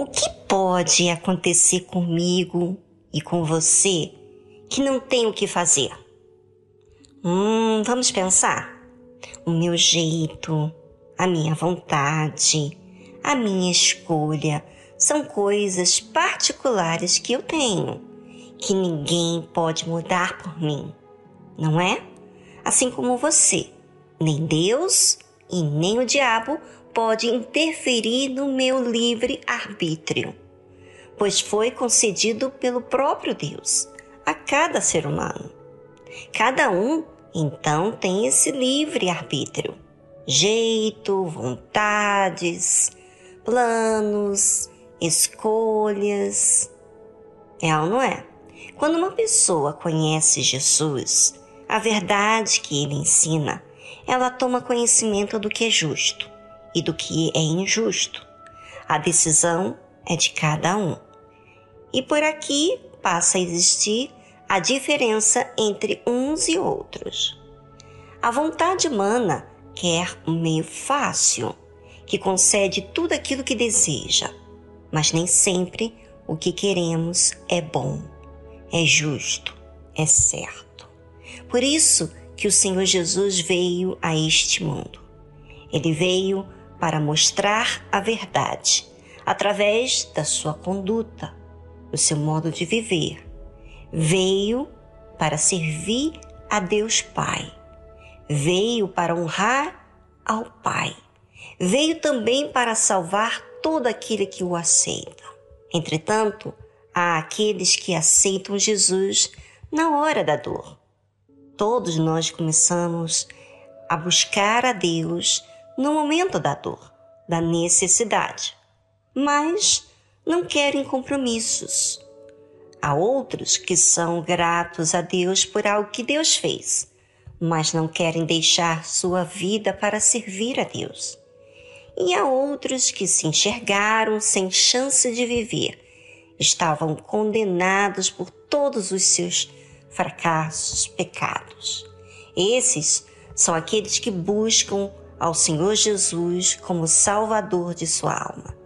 O que pode acontecer comigo e com você que não tem o que fazer? Hum, vamos pensar. O meu jeito, a minha vontade, a minha escolha são coisas particulares que eu tenho, que ninguém pode mudar por mim, não é? Assim como você, nem Deus e nem o diabo pode interferir no meu livre arbítrio, pois foi concedido pelo próprio Deus a cada ser humano. Cada um, então, tem esse livre arbítrio, jeito, vontades, planos, escolhas. É ou não é? Quando uma pessoa conhece Jesus, a verdade que ele ensina, ela toma conhecimento do que é justo e do que é injusto. A decisão é de cada um. E por aqui passa a existir a diferença entre uns e outros. A vontade humana quer um meio fácil, que concede tudo aquilo que deseja, mas nem sempre o que queremos é bom, é justo, é certo. Por isso que o Senhor Jesus veio a este mundo. Ele veio para mostrar a verdade através da sua conduta, do seu modo de viver. Veio para servir a Deus Pai. Veio para honrar ao Pai. Veio também para salvar todo aquele que o aceita. Entretanto, há aqueles que aceitam Jesus na hora da dor. Todos nós começamos a buscar a Deus no momento da dor, da necessidade, mas não querem compromissos. Há outros que são gratos a Deus por algo que Deus fez, mas não querem deixar sua vida para servir a Deus e há outros que se enxergaram sem chance de viver, estavam condenados por todos os seus fracassos, pecados. Esses são aqueles que buscam ao Senhor Jesus como Salvador de sua alma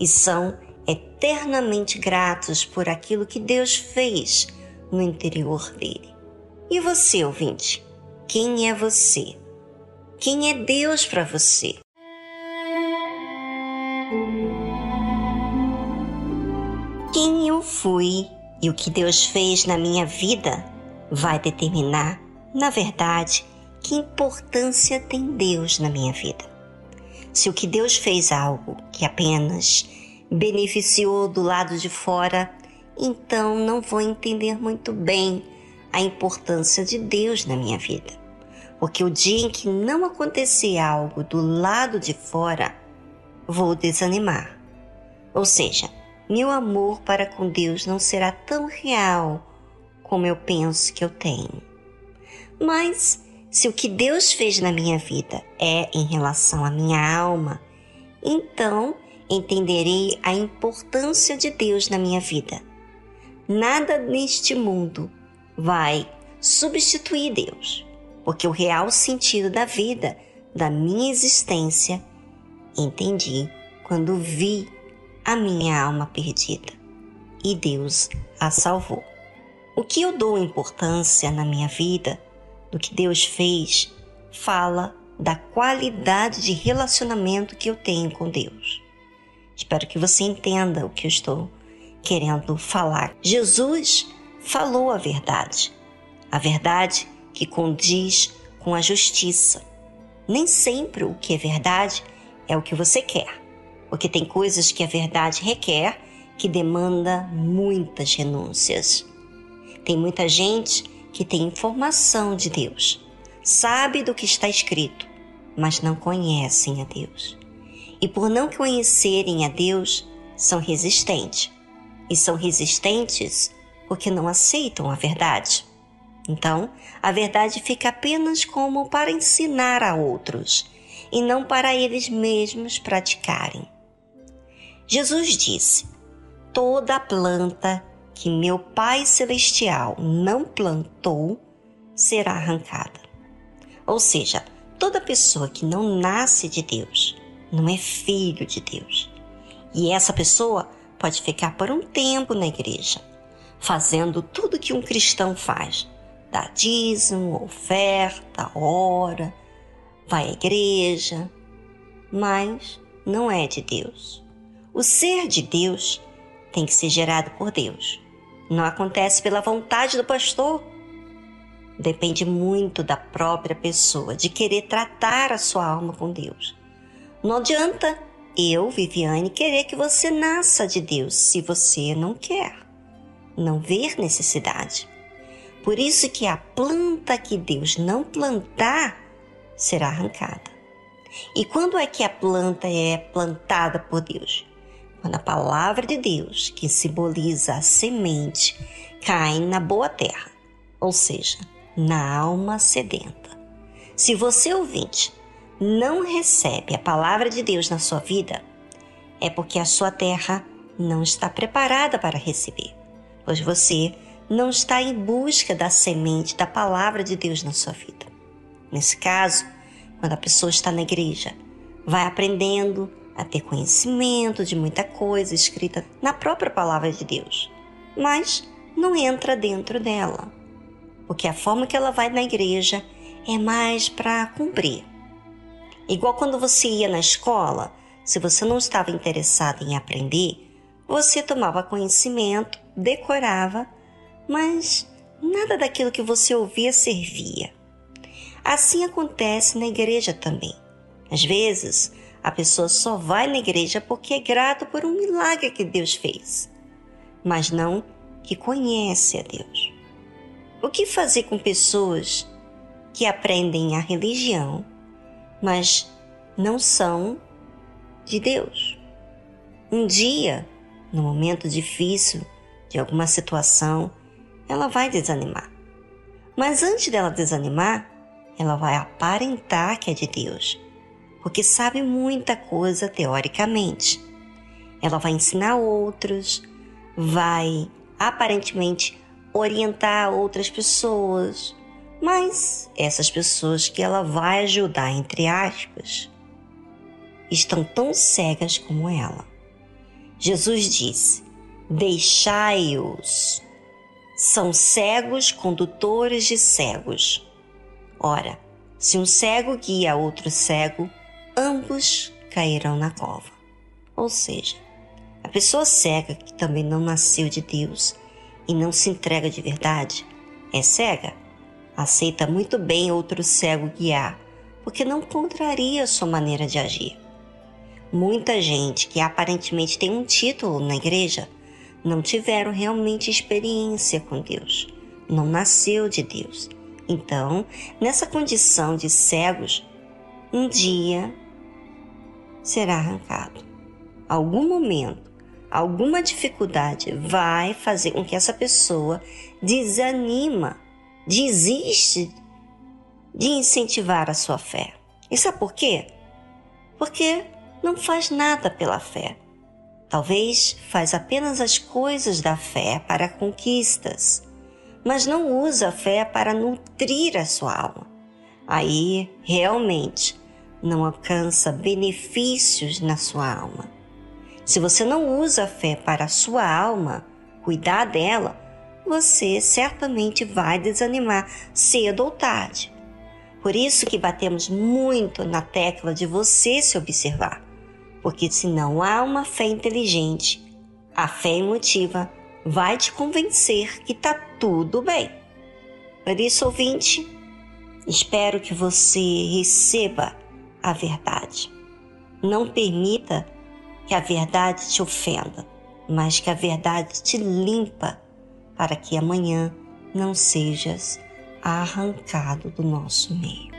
e são eternamente gratos por aquilo que Deus fez no interior dele. E você, ouvinte? Quem é você? Quem é Deus para você? Quem eu fui e o que Deus fez na minha vida vai determinar, na verdade, que importância tem Deus na minha vida. Se o que Deus fez algo que apenas beneficiou do lado de fora, então não vou entender muito bem a importância de Deus na minha vida. Porque o dia em que não acontecer algo do lado de fora, vou desanimar. Ou seja, meu amor para com Deus não será tão real como eu penso que eu tenho. Mas se o que Deus fez na minha vida é em relação à minha alma, então entenderei a importância de Deus na minha vida. Nada neste mundo vai substituir Deus, porque o real sentido da vida, da minha existência, entendi quando vi a minha alma perdida e Deus a salvou. O que eu dou importância na minha vida, do que Deus fez, fala da qualidade de relacionamento que eu tenho com Deus. Espero que você entenda o que eu estou querendo falar. Jesus falou a verdade, a verdade que condiz com a justiça. Nem sempre o que é verdade é o que você quer porque tem coisas que a verdade requer que demanda muitas renúncias. Tem muita gente que tem informação de Deus, sabe do que está escrito, mas não conhecem a Deus. E por não conhecerem a Deus, são resistentes. E são resistentes porque não aceitam a verdade. Então, a verdade fica apenas como para ensinar a outros e não para eles mesmos praticarem. Jesus disse: Toda planta que meu Pai Celestial não plantou será arrancada. Ou seja, toda pessoa que não nasce de Deus não é filho de Deus. E essa pessoa pode ficar por um tempo na igreja, fazendo tudo que um cristão faz: dá dízimo, oferta, ora, vai à igreja, mas não é de Deus. O ser de Deus tem que ser gerado por Deus. Não acontece pela vontade do pastor. Depende muito da própria pessoa, de querer tratar a sua alma com Deus. Não adianta eu, Viviane, querer que você nasça de Deus se você não quer, não ver necessidade. Por isso que a planta que Deus não plantar será arrancada. E quando é que a planta é plantada por Deus? Quando a palavra de Deus, que simboliza a semente, cai na boa terra, ou seja, na alma sedenta. Se você ouvinte não recebe a palavra de Deus na sua vida, é porque a sua terra não está preparada para receber, pois você não está em busca da semente da palavra de Deus na sua vida. Nesse caso, quando a pessoa está na igreja, vai aprendendo a ter conhecimento de muita coisa escrita na própria palavra de Deus, mas não entra dentro dela, porque a forma que ela vai na igreja é mais para cumprir. Igual quando você ia na escola, se você não estava interessado em aprender, você tomava conhecimento, decorava, mas nada daquilo que você ouvia servia. Assim acontece na igreja também. Às vezes, a pessoa só vai na igreja porque é grato por um milagre que Deus fez, mas não que conhece a Deus. O que fazer com pessoas que aprendem a religião, mas não são de Deus? Um dia, no momento difícil de alguma situação, ela vai desanimar. Mas antes dela desanimar, ela vai aparentar que é de Deus porque sabe muita coisa teoricamente. Ela vai ensinar outros, vai aparentemente orientar outras pessoas, mas essas pessoas que ela vai ajudar, entre aspas, estão tão cegas como ela. Jesus disse: Deixai-os. São cegos condutores de cegos. Ora, se um cego guia outro cego, ambos cairão na cova. Ou seja, a pessoa cega que também não nasceu de Deus e não se entrega de verdade é cega, aceita muito bem outro cego guiar, porque não contraria sua maneira de agir. Muita gente que aparentemente tem um título na igreja não tiveram realmente experiência com Deus, não nasceu de Deus. Então, nessa condição de cegos, um dia será arrancado. Algum momento, alguma dificuldade vai fazer com que essa pessoa desanima, desiste de incentivar a sua fé. E sabe por quê? Porque não faz nada pela fé. Talvez faz apenas as coisas da fé para conquistas, mas não usa a fé para nutrir a sua alma. Aí, realmente, não alcança benefícios na sua alma. Se você não usa a fé para a sua alma, cuidar dela, você certamente vai desanimar cedo ou tarde. Por isso que batemos muito na tecla de você se observar, porque se não há uma fé inteligente, a fé emotiva vai te convencer que está tudo bem. Por isso, ouvinte, espero que você receba a verdade. Não permita que a verdade te ofenda, mas que a verdade te limpa para que amanhã não sejas arrancado do nosso meio.